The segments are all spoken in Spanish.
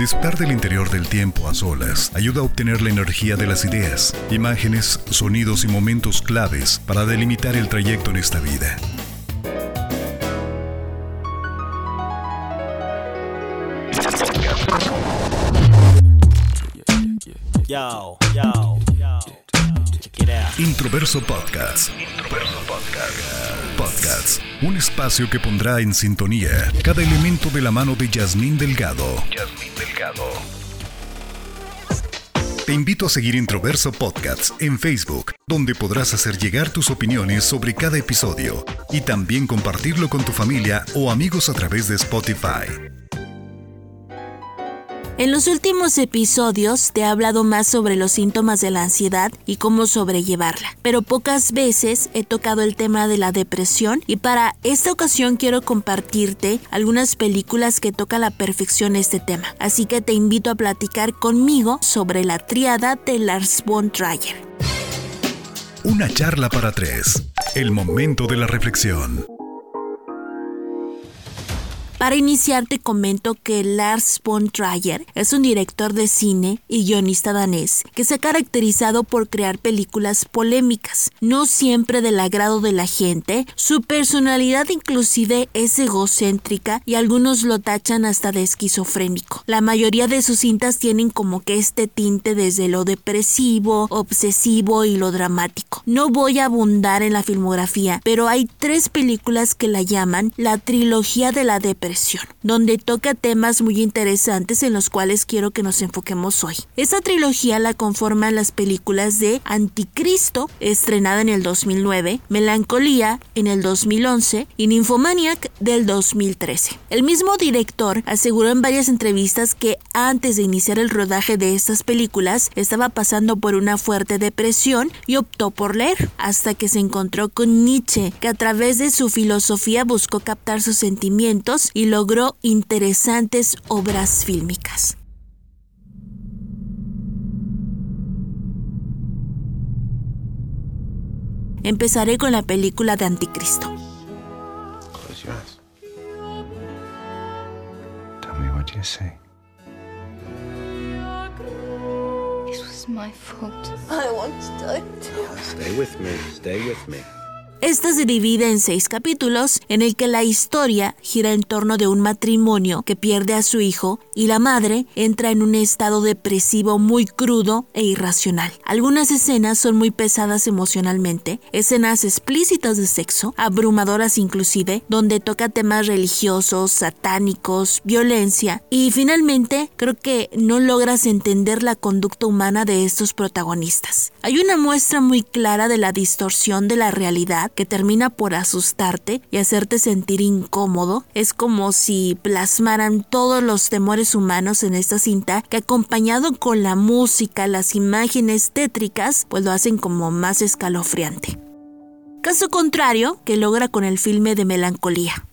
Disfrutar del interior del tiempo a solas ayuda a obtener la energía de las ideas, imágenes, sonidos y momentos claves para delimitar el trayecto en esta vida. Introverso Podcast. Introverso Podcast. Podcast. Un espacio que pondrá en sintonía cada elemento de la mano de Yasmín Delgado. Yasmín Delgado. Te invito a seguir Introverso Podcasts en Facebook, donde podrás hacer llegar tus opiniones sobre cada episodio y también compartirlo con tu familia o amigos a través de Spotify. En los últimos episodios te he hablado más sobre los síntomas de la ansiedad y cómo sobrellevarla, pero pocas veces he tocado el tema de la depresión y para esta ocasión quiero compartirte algunas películas que tocan a la perfección este tema. Así que te invito a platicar conmigo sobre la triada de Lars von Trier. Una charla para tres. El momento de la reflexión. Para iniciar te comento que Lars von Trier es un director de cine y guionista danés que se ha caracterizado por crear películas polémicas, no siempre del agrado de la gente, su personalidad inclusive es egocéntrica y algunos lo tachan hasta de esquizofrénico. La mayoría de sus cintas tienen como que este tinte desde lo depresivo, obsesivo y lo dramático. No voy a abundar en la filmografía, pero hay tres películas que la llaman la trilogía de la depresión donde toca temas muy interesantes en los cuales quiero que nos enfoquemos hoy. Esta trilogía la conforman las películas de Anticristo, estrenada en el 2009, Melancolía en el 2011 y Nymphomaniac del 2013. El mismo director aseguró en varias entrevistas que antes de iniciar el rodaje de estas películas estaba pasando por una fuerte depresión y optó por leer, hasta que se encontró con Nietzsche, que a través de su filosofía buscó captar sus sentimientos y logró interesantes obras fílmicas. Empezaré con la película de Anticristo. Tell me what you say. It was my fault. I want to die. Stay with me. Stay with me. Esta se divide en seis capítulos en el que la historia gira en torno de un matrimonio que pierde a su hijo y la madre entra en un estado depresivo muy crudo e irracional. Algunas escenas son muy pesadas emocionalmente, escenas explícitas de sexo, abrumadoras inclusive, donde toca temas religiosos, satánicos, violencia y finalmente creo que no logras entender la conducta humana de estos protagonistas. Hay una muestra muy clara de la distorsión de la realidad que termina por asustarte y hacerte sentir incómodo. Es como si plasmaran todos los temores humanos en esta cinta que acompañado con la música, las imágenes tétricas, pues lo hacen como más escalofriante. Caso contrario que logra con el filme de melancolía.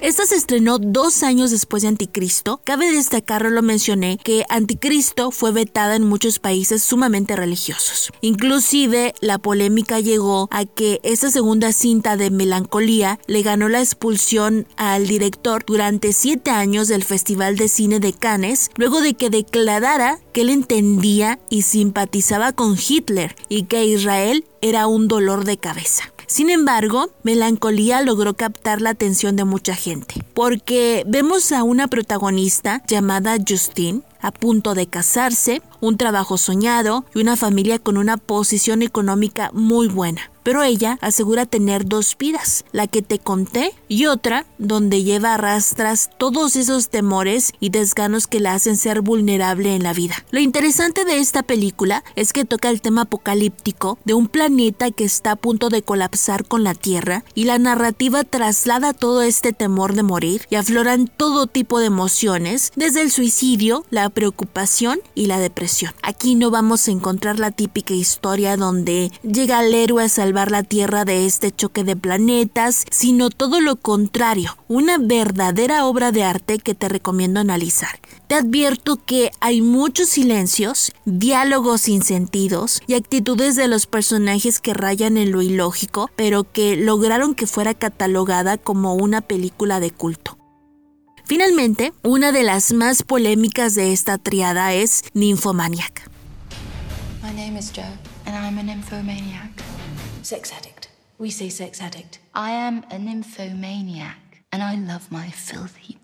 Esta se estrenó dos años después de Anticristo. Cabe destacar, lo mencioné, que Anticristo fue vetada en muchos países sumamente religiosos. Inclusive la polémica llegó a que esta segunda cinta de Melancolía le ganó la expulsión al director durante siete años del Festival de Cine de Cannes, luego de que declarara que él entendía y simpatizaba con Hitler y que Israel era un dolor de cabeza. Sin embargo, Melancolía logró captar la atención de mucha gente, porque vemos a una protagonista llamada Justine a punto de casarse, un trabajo soñado y una familia con una posición económica muy buena pero ella asegura tener dos vidas, la que te conté y otra donde lleva arrastras todos esos temores y desganos que la hacen ser vulnerable en la vida. Lo interesante de esta película es que toca el tema apocalíptico de un planeta que está a punto de colapsar con la Tierra y la narrativa traslada todo este temor de morir y afloran todo tipo de emociones, desde el suicidio, la preocupación y la depresión. Aquí no vamos a encontrar la típica historia donde llega el héroe a salvar la Tierra de este choque de planetas, sino todo lo contrario, una verdadera obra de arte que te recomiendo analizar. Te advierto que hay muchos silencios, diálogos sin sentidos y actitudes de los personajes que rayan en lo ilógico, pero que lograron que fuera catalogada como una película de culto. Finalmente, una de las más polémicas de esta triada es Nymphomaniac. My name is Joe, and I'm a nymphomaniac. Sex addict. We say sex addict. I am a nymphomaniac, and I love my filthy,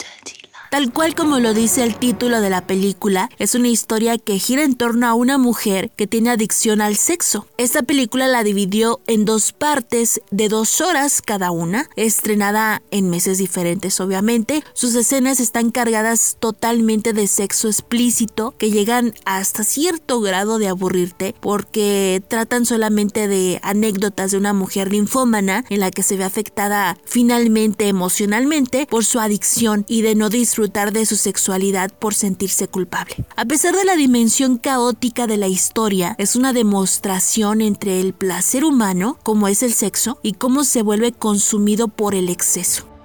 Tal cual como lo dice el título de la película, es una historia que gira en torno a una mujer que tiene adicción al sexo. Esta película la dividió en dos partes de dos horas cada una, estrenada en meses diferentes obviamente. Sus escenas están cargadas totalmente de sexo explícito que llegan hasta cierto grado de aburrirte porque tratan solamente de anécdotas de una mujer linfómana en la que se ve afectada finalmente emocionalmente por su adicción y de no disfrutar de su sexualidad por sentirse culpable. A pesar de la dimensión caótica de la historia, es una demostración entre el placer humano, como es el sexo, y cómo se vuelve consumido por el exceso.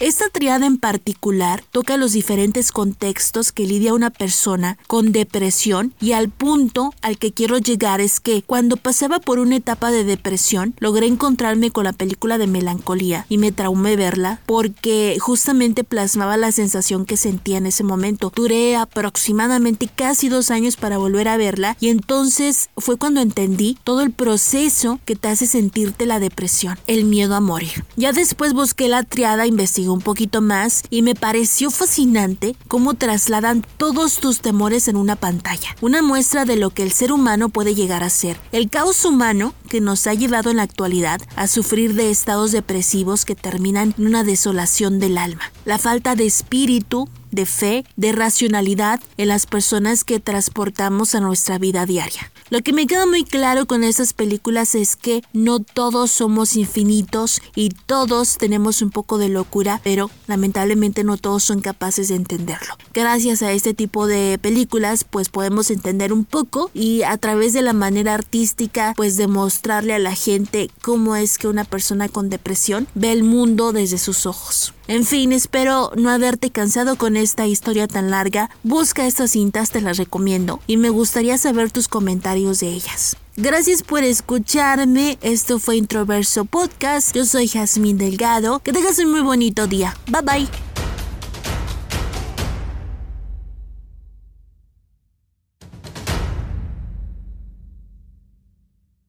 Esta triada en particular toca los diferentes contextos que lidia una persona con depresión y al punto al que quiero llegar es que cuando pasaba por una etapa de depresión logré encontrarme con la película de melancolía y me traumé verla porque justamente plasmaba la sensación que sentía en ese momento. Duré aproximadamente casi dos años para volver a verla y entonces fue cuando entendí todo el proceso que te hace sentirte la depresión, el miedo a morir. Ya después busqué la triada, un poquito más y me pareció fascinante cómo trasladan todos tus temores en una pantalla. Una muestra de lo que el ser humano puede llegar a ser. El caos humano que nos ha llevado en la actualidad a sufrir de estados depresivos que terminan en una desolación del alma. La falta de espíritu, de fe, de racionalidad en las personas que transportamos a nuestra vida diaria. Lo que me queda muy claro con estas películas es que no todos somos infinitos y todos tenemos un poco de locura, pero lamentablemente no todos son capaces de entenderlo. Gracias a este tipo de películas pues podemos entender un poco y a través de la manera artística pues demostrarle a la gente cómo es que una persona con depresión ve el mundo desde sus ojos. En fin, espero no haberte cansado con esta historia tan larga. Busca estas cintas, te las recomiendo y me gustaría saber tus comentarios de ellas. Gracias por escucharme. Esto fue Introverso Podcast. Yo soy Jazmín Delgado. Que tengas un muy bonito día. Bye bye.